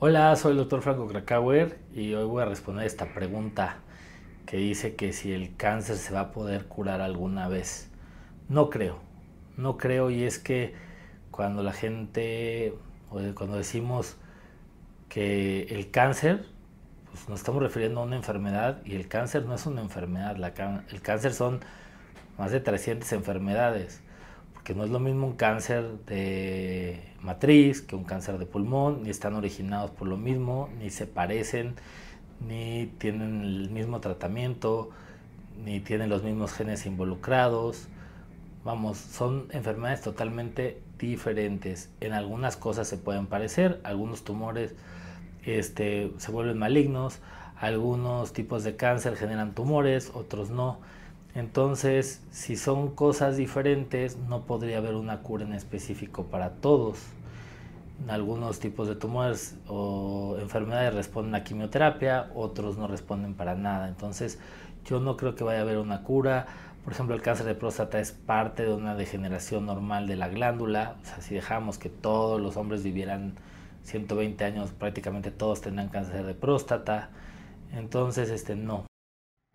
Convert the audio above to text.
Hola, soy el doctor Franco Krakauer y hoy voy a responder esta pregunta que dice que si el cáncer se va a poder curar alguna vez. No creo, no creo y es que cuando la gente, cuando decimos que el cáncer, pues nos estamos refiriendo a una enfermedad y el cáncer no es una enfermedad, el cáncer son más de 300 enfermedades que no es lo mismo un cáncer de matriz que un cáncer de pulmón, ni están originados por lo mismo, ni se parecen, ni tienen el mismo tratamiento, ni tienen los mismos genes involucrados. Vamos, son enfermedades totalmente diferentes. En algunas cosas se pueden parecer, algunos tumores este, se vuelven malignos, algunos tipos de cáncer generan tumores, otros no. Entonces, si son cosas diferentes, no podría haber una cura en específico para todos. Algunos tipos de tumores o enfermedades responden a quimioterapia, otros no responden para nada. Entonces, yo no creo que vaya a haber una cura. Por ejemplo, el cáncer de próstata es parte de una degeneración normal de la glándula. O sea, si dejamos que todos los hombres vivieran 120 años, prácticamente todos tendrán cáncer de próstata. Entonces, este no,